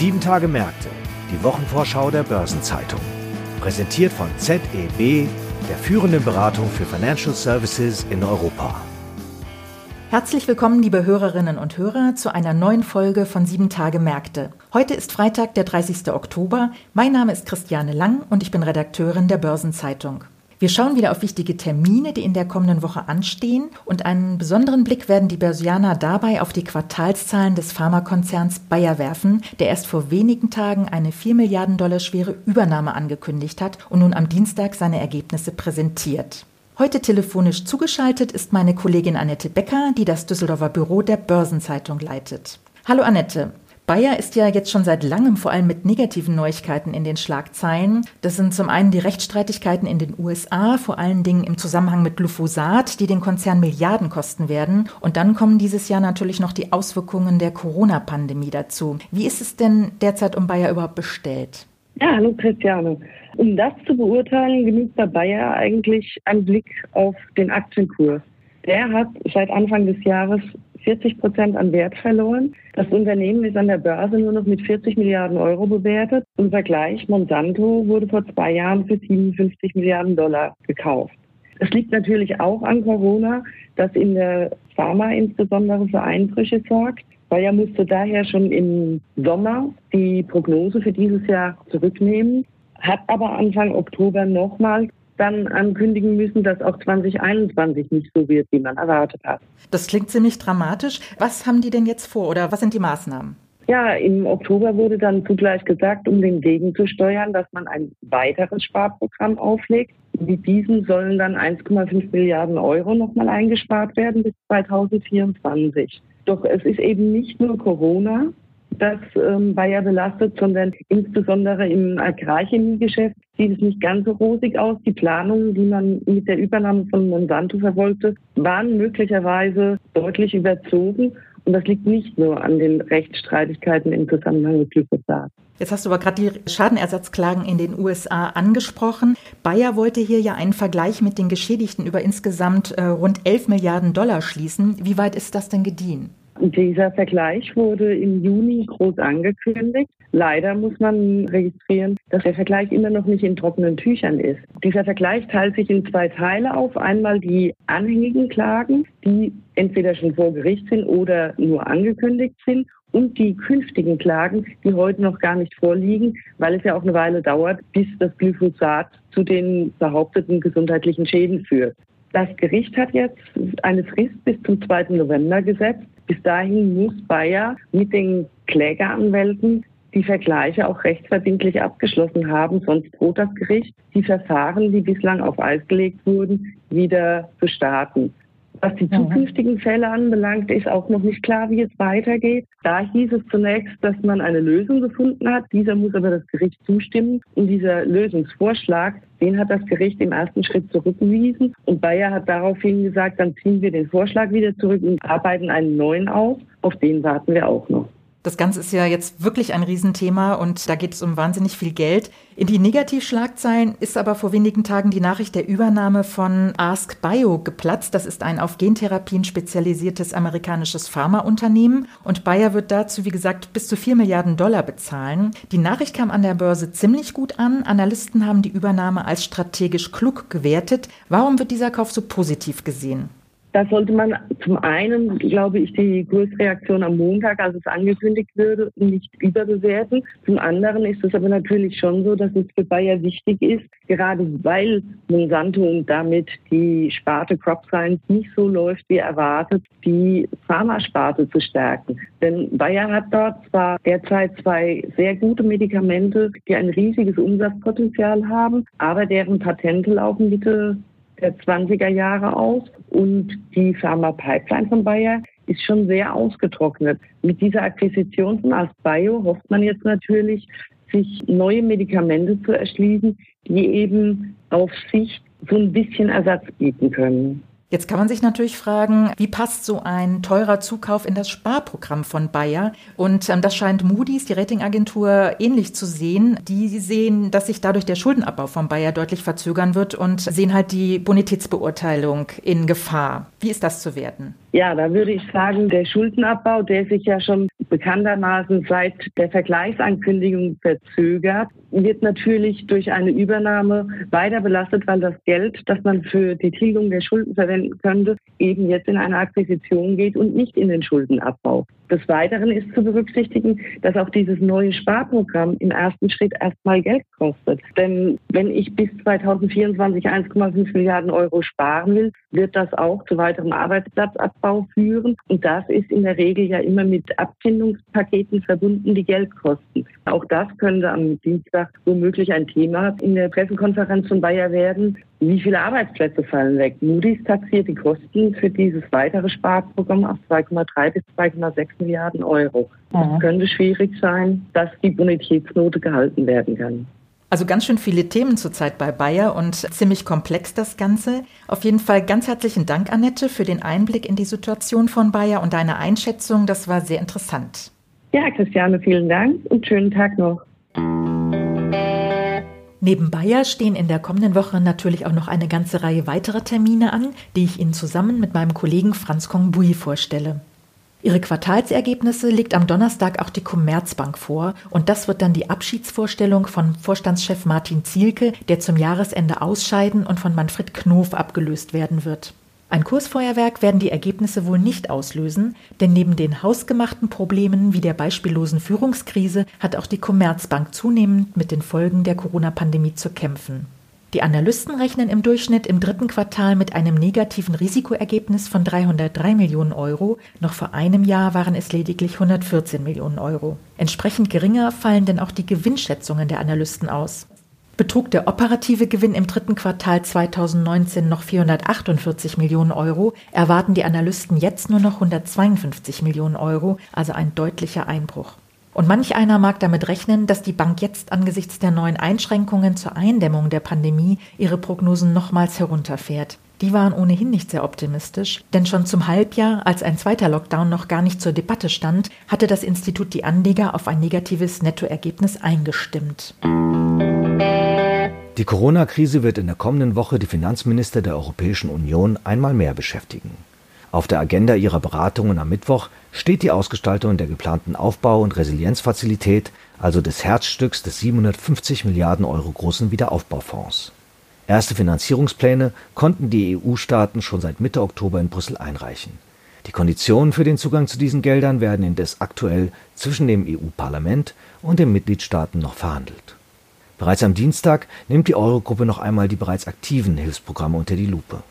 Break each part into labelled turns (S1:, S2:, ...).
S1: Sieben Tage Märkte, die Wochenvorschau der Börsenzeitung. Präsentiert von ZEB, der führenden Beratung für Financial Services in Europa.
S2: Herzlich willkommen, liebe Hörerinnen und Hörer, zu einer neuen Folge von Sieben Tage Märkte. Heute ist Freitag, der 30. Oktober. Mein Name ist Christiane Lang und ich bin Redakteurin der Börsenzeitung. Wir schauen wieder auf wichtige Termine, die in der kommenden Woche anstehen und einen besonderen Blick werden die Börsianer dabei auf die Quartalszahlen des Pharmakonzerns Bayer werfen, der erst vor wenigen Tagen eine 4 Milliarden Dollar schwere Übernahme angekündigt hat und nun am Dienstag seine Ergebnisse präsentiert. Heute telefonisch zugeschaltet ist meine Kollegin Annette Becker, die das Düsseldorfer Büro der Börsenzeitung leitet. Hallo Annette. Bayer ist ja jetzt schon seit langem vor allem mit negativen Neuigkeiten in den Schlagzeilen. Das sind zum einen die Rechtsstreitigkeiten in den USA, vor allen Dingen im Zusammenhang mit Glyphosat, die den Konzern Milliarden kosten werden. Und dann kommen dieses Jahr natürlich noch die Auswirkungen der Corona-Pandemie dazu. Wie ist es denn derzeit um Bayer überhaupt bestellt?
S3: Ja, hallo Christiane. Um das zu beurteilen, genügt bei Bayer eigentlich ein Blick auf den Aktienkurs. Der hat seit Anfang des Jahres 40 Prozent an Wert verloren. Das Unternehmen ist an der Börse nur noch mit 40 Milliarden Euro bewertet. Im Vergleich, Monsanto wurde vor zwei Jahren für 57 Milliarden Dollar gekauft. Es liegt natürlich auch an Corona, das in der Pharma insbesondere für Einbrüche sorgt. Bayer musste daher schon im Sommer die Prognose für dieses Jahr zurücknehmen, hat aber Anfang Oktober nochmal dann ankündigen müssen, dass auch 2021 nicht so wird, wie man erwartet hat.
S2: Das klingt ziemlich dramatisch. Was haben die denn jetzt vor oder was sind die Maßnahmen?
S3: Ja, im Oktober wurde dann zugleich gesagt, um den gegenzusteuern, dass man ein weiteres Sparprogramm auflegt. Mit diesem sollen dann 1,5 Milliarden Euro nochmal eingespart werden bis 2024. Doch es ist eben nicht nur Corona, das ähm, Bayer belastet, sondern insbesondere im Agrarchemiegeschäft sieht es nicht ganz so rosig aus. Die Planungen, die man mit der Übernahme von Monsanto verfolgte, waren möglicherweise deutlich überzogen. Und das liegt nicht nur an den Rechtsstreitigkeiten im Zusammenhang mit Glyphosat.
S2: Jetzt hast du aber gerade die Schadenersatzklagen in den USA angesprochen. Bayer wollte hier ja einen Vergleich mit den Geschädigten über insgesamt äh, rund 11 Milliarden Dollar schließen. Wie weit ist das denn gediehen?
S3: Dieser Vergleich wurde im Juni groß angekündigt. Leider muss man registrieren, dass der Vergleich immer noch nicht in trockenen Tüchern ist. Dieser Vergleich teilt sich in zwei Teile auf. Einmal die anhängigen Klagen, die entweder schon vor Gericht sind oder nur angekündigt sind und die künftigen Klagen, die heute noch gar nicht vorliegen, weil es ja auch eine Weile dauert, bis das Glyphosat zu den behaupteten gesundheitlichen Schäden führt. Das Gericht hat jetzt eine Frist bis zum 2. November gesetzt. Bis dahin muss Bayer mit den Klägeranwälten die Vergleiche auch rechtsverbindlich abgeschlossen haben, sonst droht das Gericht, die Verfahren, die bislang auf Eis gelegt wurden, wieder zu starten. Was die zukünftigen Fälle anbelangt, ist auch noch nicht klar, wie es weitergeht. Da hieß es zunächst, dass man eine Lösung gefunden hat. Dieser muss aber das Gericht zustimmen. Und dieser Lösungsvorschlag, den hat das Gericht im ersten Schritt zurückgewiesen. Und Bayer hat daraufhin gesagt, dann ziehen wir den Vorschlag wieder zurück und arbeiten einen neuen aus. Auf den warten wir auch noch.
S2: Das Ganze ist ja jetzt wirklich ein Riesenthema und da geht es um wahnsinnig viel Geld. In die Negativschlagzeilen ist aber vor wenigen Tagen die Nachricht der Übernahme von Ask Bio geplatzt. Das ist ein auf Gentherapien spezialisiertes amerikanisches Pharmaunternehmen und Bayer wird dazu, wie gesagt, bis zu 4 Milliarden Dollar bezahlen. Die Nachricht kam an der Börse ziemlich gut an. Analysten haben die Übernahme als strategisch klug gewertet. Warum wird dieser Kauf so positiv gesehen?
S3: Da sollte man zum einen, glaube ich, die Kursreaktion am Montag, als es angekündigt würde, nicht überbewerten. Zum anderen ist es aber natürlich schon so, dass es für Bayer wichtig ist, gerade weil Monsanto und damit die Sparte Crop Science nicht so läuft wie erwartet, die Pharmasparte zu stärken. Denn Bayer hat dort zwar derzeit zwei sehr gute Medikamente, die ein riesiges Umsatzpotenzial haben, aber deren Patente laufen Mitte der 20er Jahre aus und die Pharma-Pipeline von Bayer ist schon sehr ausgetrocknet. Mit dieser Akquisition von AskBio hofft man jetzt natürlich, sich neue Medikamente zu erschließen, die eben auf Sicht so ein bisschen Ersatz bieten können.
S2: Jetzt kann man sich natürlich fragen, wie passt so ein teurer Zukauf in das Sparprogramm von Bayer? Und ähm, das scheint Moody's, die Ratingagentur, ähnlich zu sehen. Die sehen, dass sich dadurch der Schuldenabbau von Bayer deutlich verzögern wird und sehen halt die Bonitätsbeurteilung in Gefahr. Wie ist das zu werten?
S3: Ja, da würde ich sagen, der Schuldenabbau, der sich ja schon bekanntermaßen seit der Vergleichsankündigung verzögert, wird natürlich durch eine Übernahme weiter belastet, weil das Geld, das man für die Tilgung der Schulden verwenden könnte, eben jetzt in eine Akquisition geht und nicht in den Schuldenabbau. Des Weiteren ist zu berücksichtigen, dass auch dieses neue Sparprogramm im ersten Schritt erstmal Geld kostet. Denn wenn ich bis 2024 1,5 Milliarden Euro sparen will, wird das auch zu weiterem Arbeitsplatzabbau führen. Und das ist in der Regel ja immer mit Abfindungspaketen verbunden, die Geld kosten. Auch das könnte am Dienstag womöglich ein Thema in der Pressekonferenz von Bayer werden. Wie viele Arbeitsplätze fallen weg? Moody's taxiert die Kosten für dieses weitere Sparprogramm auf 2,3 bis 2,6 Milliarden Euro. Es könnte schwierig sein, dass die Bonitätsnote gehalten werden kann.
S2: Also ganz schön viele Themen zurzeit bei Bayer und ziemlich komplex das Ganze. Auf jeden Fall ganz herzlichen Dank, Annette, für den Einblick in die Situation von Bayer und deine Einschätzung. Das war sehr interessant.
S3: Ja, Christiane, vielen Dank und schönen Tag noch.
S2: Neben Bayer stehen in der kommenden Woche natürlich auch noch eine ganze Reihe weiterer Termine an, die ich Ihnen zusammen mit meinem Kollegen Franz Kongbui vorstelle. Ihre Quartalsergebnisse legt am Donnerstag auch die Commerzbank vor und das wird dann die Abschiedsvorstellung von Vorstandschef Martin Zielke, der zum Jahresende ausscheiden und von Manfred Knof abgelöst werden wird. Ein Kursfeuerwerk werden die Ergebnisse wohl nicht auslösen, denn neben den hausgemachten Problemen wie der beispiellosen Führungskrise hat auch die Commerzbank zunehmend mit den Folgen der Corona-Pandemie zu kämpfen. Die Analysten rechnen im Durchschnitt im dritten Quartal mit einem negativen Risikoergebnis von 303 Millionen Euro. Noch vor einem Jahr waren es lediglich 114 Millionen Euro. Entsprechend geringer fallen denn auch die Gewinnschätzungen der Analysten aus. Betrug der operative Gewinn im dritten Quartal 2019 noch 448 Millionen Euro, erwarten die Analysten jetzt nur noch 152 Millionen Euro, also ein deutlicher Einbruch. Und manch einer mag damit rechnen, dass die Bank jetzt angesichts der neuen Einschränkungen zur Eindämmung der Pandemie ihre Prognosen nochmals herunterfährt. Die waren ohnehin nicht sehr optimistisch, denn schon zum Halbjahr, als ein zweiter Lockdown noch gar nicht zur Debatte stand, hatte das Institut die Anleger auf ein negatives Nettoergebnis eingestimmt.
S1: Die Corona-Krise wird in der kommenden Woche die Finanzminister der Europäischen Union einmal mehr beschäftigen. Auf der Agenda ihrer Beratungen am Mittwoch steht die Ausgestaltung der geplanten Aufbau- und Resilienzfazilität, also des Herzstücks des 750 Milliarden Euro großen Wiederaufbaufonds. Erste Finanzierungspläne konnten die EU-Staaten schon seit Mitte Oktober in Brüssel einreichen. Die Konditionen für den Zugang zu diesen Geldern werden indes aktuell zwischen dem EU-Parlament und den Mitgliedstaaten noch verhandelt. Bereits am Dienstag nimmt die Eurogruppe noch einmal die bereits aktiven Hilfsprogramme unter die Lupe.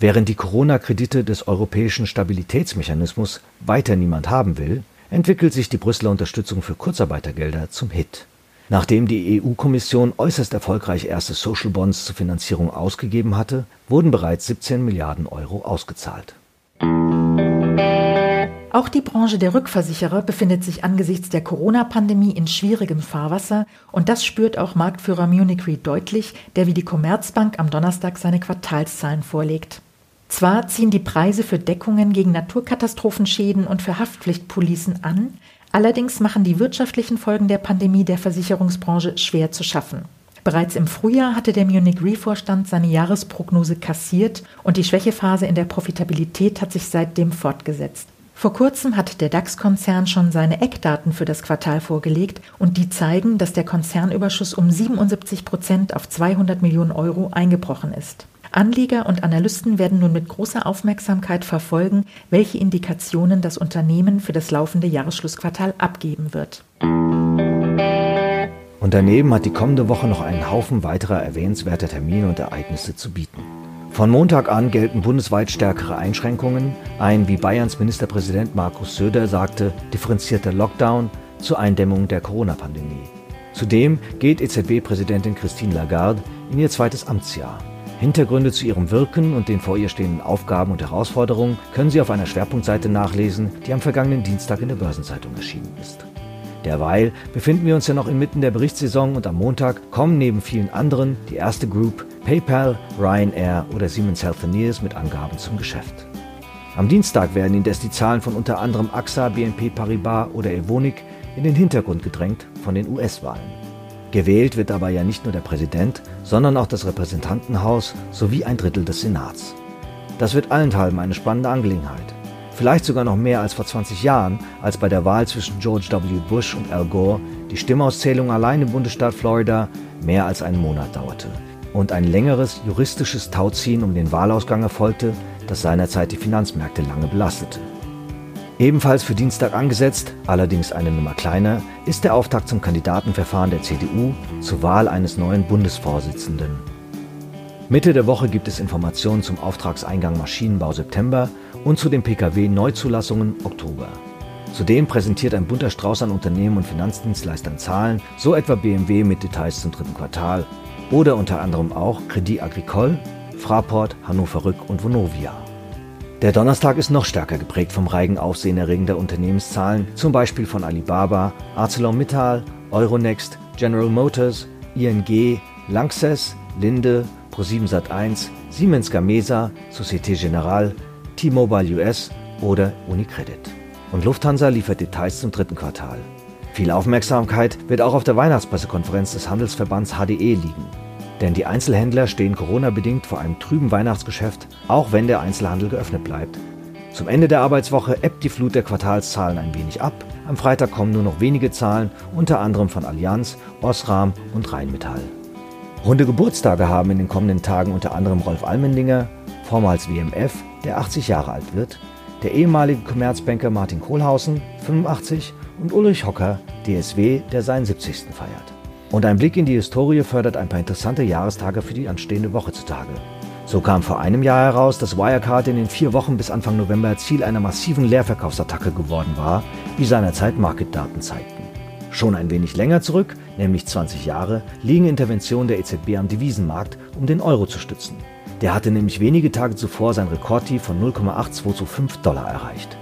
S1: Während die Corona-Kredite des Europäischen Stabilitätsmechanismus weiter niemand haben will, entwickelt sich die Brüsseler Unterstützung für Kurzarbeitergelder zum Hit. Nachdem die EU-Kommission äußerst erfolgreich erste Social Bonds zur Finanzierung ausgegeben hatte, wurden bereits 17 Milliarden Euro ausgezahlt.
S2: Auch die Branche der Rückversicherer befindet sich angesichts der Corona-Pandemie in schwierigem Fahrwasser und das spürt auch Marktführer Munich Re deutlich, der wie die Commerzbank am Donnerstag seine Quartalszahlen vorlegt. Zwar ziehen die Preise für Deckungen gegen Naturkatastrophenschäden und für Haftpflichtpolicen an, allerdings machen die wirtschaftlichen Folgen der Pandemie der Versicherungsbranche schwer zu schaffen. Bereits im Frühjahr hatte der Munich Re-Vorstand seine Jahresprognose kassiert und die Schwächephase in der Profitabilität hat sich seitdem fortgesetzt. Vor kurzem hat der DAX-Konzern schon seine Eckdaten für das Quartal vorgelegt und die zeigen, dass der Konzernüberschuss um 77 Prozent auf 200 Millionen Euro eingebrochen ist. Anleger und Analysten werden nun mit großer Aufmerksamkeit verfolgen, welche Indikationen das Unternehmen für das laufende Jahresschlussquartal abgeben wird.
S1: Und daneben hat die kommende Woche noch einen Haufen weiterer erwähnenswerter Termine und Ereignisse zu bieten. Von Montag an gelten bundesweit stärkere Einschränkungen. Ein, wie Bayerns Ministerpräsident Markus Söder sagte, differenzierter Lockdown zur Eindämmung der Corona-Pandemie. Zudem geht EZB-Präsidentin Christine Lagarde in ihr zweites Amtsjahr. Hintergründe zu ihrem Wirken und den vor ihr stehenden Aufgaben und Herausforderungen können Sie auf einer Schwerpunktseite nachlesen, die am vergangenen Dienstag in der Börsenzeitung erschienen ist. Derweil befinden wir uns ja noch inmitten der Berichtssaison und am Montag kommen neben vielen anderen die erste Group, PayPal, Ryanair oder Siemens Healthineers mit Angaben zum Geschäft. Am Dienstag werden indes die Zahlen von unter anderem AXA, BNP Paribas oder Evonik in den Hintergrund gedrängt von den US-Wahlen. Gewählt wird dabei ja nicht nur der Präsident, sondern auch das Repräsentantenhaus sowie ein Drittel des Senats. Das wird allenthalben eine spannende Angelegenheit. vielleicht sogar noch mehr als vor 20 Jahren, als bei der Wahl zwischen George W. Bush und Al Gore die Stimmauszählung allein im Bundesstaat Florida mehr als einen Monat dauerte und ein längeres juristisches Tauziehen um den Wahlausgang erfolgte, das seinerzeit die Finanzmärkte lange belastete. Ebenfalls für Dienstag angesetzt, allerdings eine Nummer kleiner, ist der Auftakt zum Kandidatenverfahren der CDU zur Wahl eines neuen Bundesvorsitzenden. Mitte der Woche gibt es Informationen zum Auftragseingang Maschinenbau September und zu den Pkw-Neuzulassungen Oktober. Zudem präsentiert ein bunter Strauß an Unternehmen und Finanzdienstleistern Zahlen, so etwa BMW mit Details zum dritten Quartal oder unter anderem auch Credit Agricole, Fraport, Hannover Rück und Vonovia. Der Donnerstag ist noch stärker geprägt vom reigen Aufsehen erregender Unternehmenszahlen, zum Beispiel von Alibaba, ArcelorMittal, Euronext, General Motors, ING, Lanxess, Linde, Pro7 Sat1, Siemens Gamesa, Societe Generale, T-Mobile US oder Unicredit. Und Lufthansa liefert Details zum dritten Quartal. Viel Aufmerksamkeit wird auch auf der Weihnachtspressekonferenz des Handelsverbands HDE liegen. Denn die Einzelhändler stehen Corona-bedingt vor einem trüben Weihnachtsgeschäft, auch wenn der Einzelhandel geöffnet bleibt. Zum Ende der Arbeitswoche ebbt die Flut der Quartalszahlen ein wenig ab. Am Freitag kommen nur noch wenige Zahlen, unter anderem von Allianz, Osram und Rheinmetall. Runde Geburtstage haben in den kommenden Tagen unter anderem Rolf Almendinger, vormals WMF, der 80 Jahre alt wird, der ehemalige Commerzbanker Martin Kohlhausen, 85, und Ulrich Hocker, DSW, der seinen 70. feiert. Und ein Blick in die Historie fördert ein paar interessante Jahrestage für die anstehende Woche zutage. So kam vor einem Jahr heraus, dass Wirecard in den vier Wochen bis Anfang November Ziel einer massiven Leerverkaufsattacke geworden war, wie seinerzeit Marketdaten zeigten. Schon ein wenig länger zurück, nämlich 20 Jahre, liegen Interventionen der EZB am Devisenmarkt, um den Euro zu stützen. Der hatte nämlich wenige Tage zuvor sein Rekordtief von 0,825 Dollar erreicht.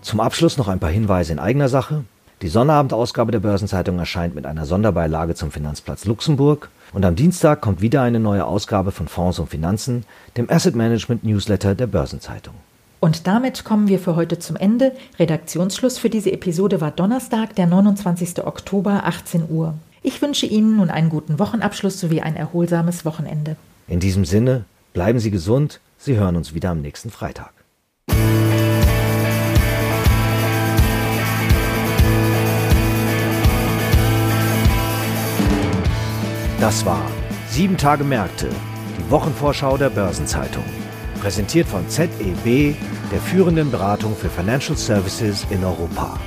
S1: Zum Abschluss noch ein paar Hinweise in eigener Sache. Die Sonnterabendausgabe der Börsenzeitung erscheint mit einer Sonderbeilage zum Finanzplatz Luxemburg und am Dienstag kommt wieder eine neue Ausgabe von Fonds und Finanzen, dem Asset Management Newsletter der Börsenzeitung.
S2: Und damit kommen wir für heute zum Ende. Redaktionsschluss für diese Episode war Donnerstag, der 29. Oktober, 18 Uhr. Ich wünsche Ihnen nun einen guten Wochenabschluss sowie ein erholsames Wochenende.
S1: In diesem Sinne, bleiben Sie gesund, Sie hören uns wieder am nächsten Freitag. Das war Sieben Tage Märkte, die Wochenvorschau der Börsenzeitung. Präsentiert von ZEB, der führenden Beratung für Financial Services in Europa.